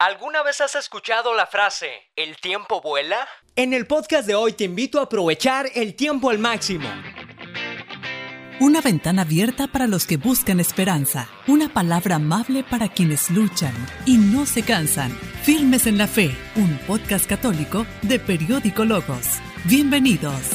¿Alguna vez has escuchado la frase ¿el tiempo vuela? En el podcast de hoy te invito a aprovechar el tiempo al máximo. Una ventana abierta para los que buscan esperanza. Una palabra amable para quienes luchan y no se cansan. Firmes en la fe. Un podcast católico de Periódico Logos. Bienvenidos.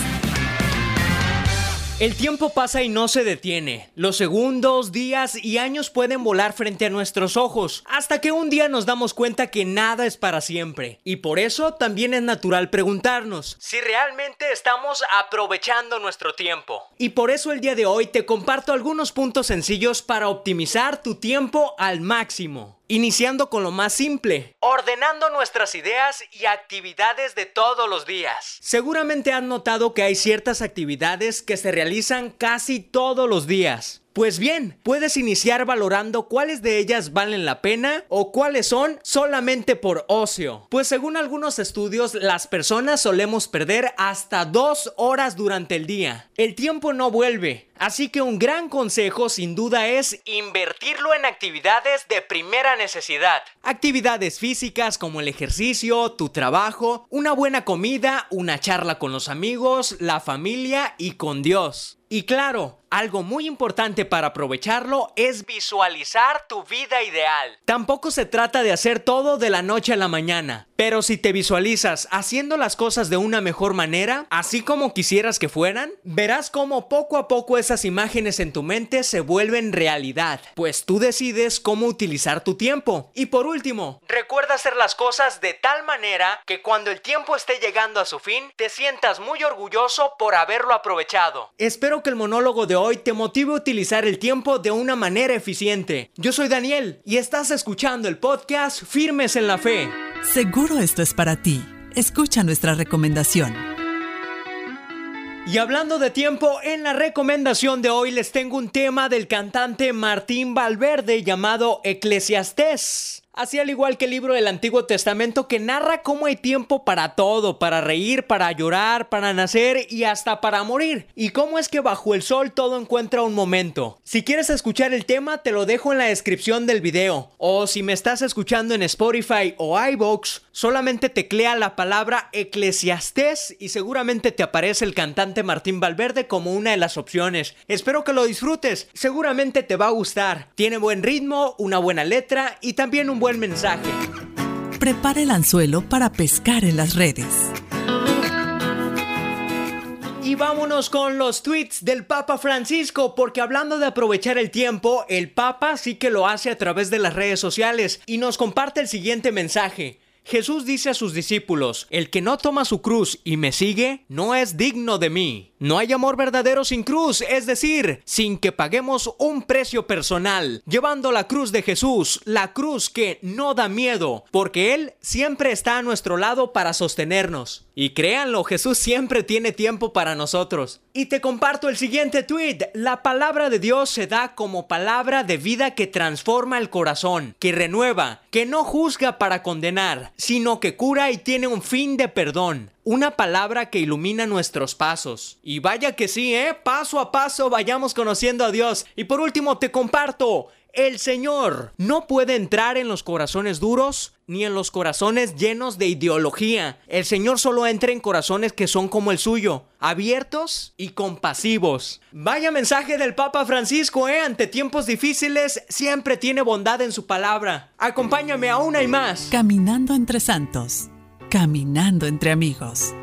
El tiempo pasa y no se detiene. Los segundos, días y años pueden volar frente a nuestros ojos, hasta que un día nos damos cuenta que nada es para siempre. Y por eso también es natural preguntarnos si realmente estamos aprovechando nuestro tiempo. Y por eso el día de hoy te comparto algunos puntos sencillos para optimizar tu tiempo al máximo. Iniciando con lo más simple, ordenando nuestras ideas y actividades de todos los días. Seguramente has notado que hay ciertas actividades que se realizan casi todos los días. Pues bien, puedes iniciar valorando cuáles de ellas valen la pena o cuáles son solamente por ocio. Pues según algunos estudios, las personas solemos perder hasta dos horas durante el día. El tiempo no vuelve, así que un gran consejo sin duda es invertirlo en actividades de primera necesidad. Actividades físicas como el ejercicio, tu trabajo, una buena comida, una charla con los amigos, la familia y con Dios. Y claro, algo muy importante para aprovecharlo es visualizar tu vida ideal. Tampoco se trata de hacer todo de la noche a la mañana, pero si te visualizas haciendo las cosas de una mejor manera, así como quisieras que fueran, verás cómo poco a poco esas imágenes en tu mente se vuelven realidad, pues tú decides cómo utilizar tu tiempo. Y por último, recuerda hacer las cosas de tal manera que cuando el tiempo esté llegando a su fin, te sientas muy orgulloso por haberlo aprovechado. Espero que el monólogo de hoy te motive a utilizar el tiempo de una manera eficiente. Yo soy Daniel y estás escuchando el podcast Firmes en la Fe. Seguro esto es para ti. Escucha nuestra recomendación. Y hablando de tiempo, en la recomendación de hoy les tengo un tema del cantante Martín Valverde llamado Eclesiastés. Así al igual que el libro del Antiguo Testamento que narra cómo hay tiempo para todo, para reír, para llorar, para nacer y hasta para morir. Y cómo es que bajo el sol todo encuentra un momento. Si quieres escuchar el tema te lo dejo en la descripción del video. O si me estás escuchando en Spotify o iVoox, solamente teclea la palabra eclesiastés y seguramente te aparece el cantante Martín Valverde como una de las opciones. Espero que lo disfrutes, seguramente te va a gustar. Tiene buen ritmo, una buena letra y también un buen mensaje. Prepara el anzuelo para pescar en las redes. Y vámonos con los tweets del Papa Francisco, porque hablando de aprovechar el tiempo, el Papa sí que lo hace a través de las redes sociales y nos comparte el siguiente mensaje. Jesús dice a sus discípulos, el que no toma su cruz y me sigue, no es digno de mí. No hay amor verdadero sin cruz, es decir, sin que paguemos un precio personal, llevando la cruz de Jesús, la cruz que no da miedo, porque Él siempre está a nuestro lado para sostenernos. Y créanlo, Jesús siempre tiene tiempo para nosotros. Y te comparto el siguiente tweet. La palabra de Dios se da como palabra de vida que transforma el corazón, que renueva, que no juzga para condenar, sino que cura y tiene un fin de perdón. Una palabra que ilumina nuestros pasos. Y vaya que sí, ¿eh? Paso a paso vayamos conociendo a Dios. Y por último te comparto. El Señor no puede entrar en los corazones duros ni en los corazones llenos de ideología. El Señor solo entra en corazones que son como el suyo, abiertos y compasivos. Vaya mensaje del Papa Francisco, ¿eh? Ante tiempos difíciles siempre tiene bondad en su palabra. Acompáñame a una y más. Caminando entre santos. Caminando entre amigos.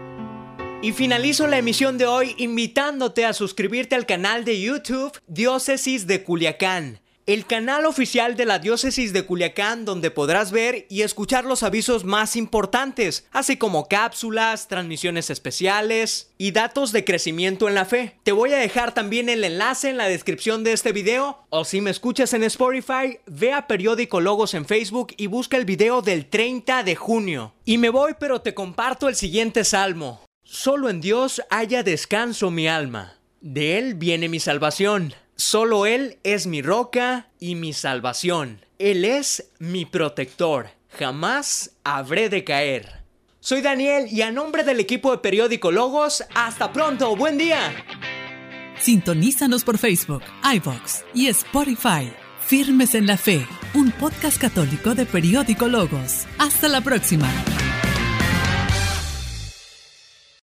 Y finalizo la emisión de hoy invitándote a suscribirte al canal de YouTube Diócesis de Culiacán el canal oficial de la diócesis de Culiacán donde podrás ver y escuchar los avisos más importantes, así como cápsulas, transmisiones especiales y datos de crecimiento en la fe. Te voy a dejar también el enlace en la descripción de este video o si me escuchas en Spotify, ve a Periódico Logos en Facebook y busca el video del 30 de junio. Y me voy pero te comparto el siguiente salmo. Solo en Dios haya descanso mi alma. De Él viene mi salvación. Solo Él es mi roca y mi salvación. Él es mi protector. Jamás habré de caer. Soy Daniel y a nombre del equipo de Periódico Logos, hasta pronto, buen día. Sintonízanos por Facebook, iVox y Spotify. Firmes en la Fe, un podcast católico de Periódico Logos. Hasta la próxima.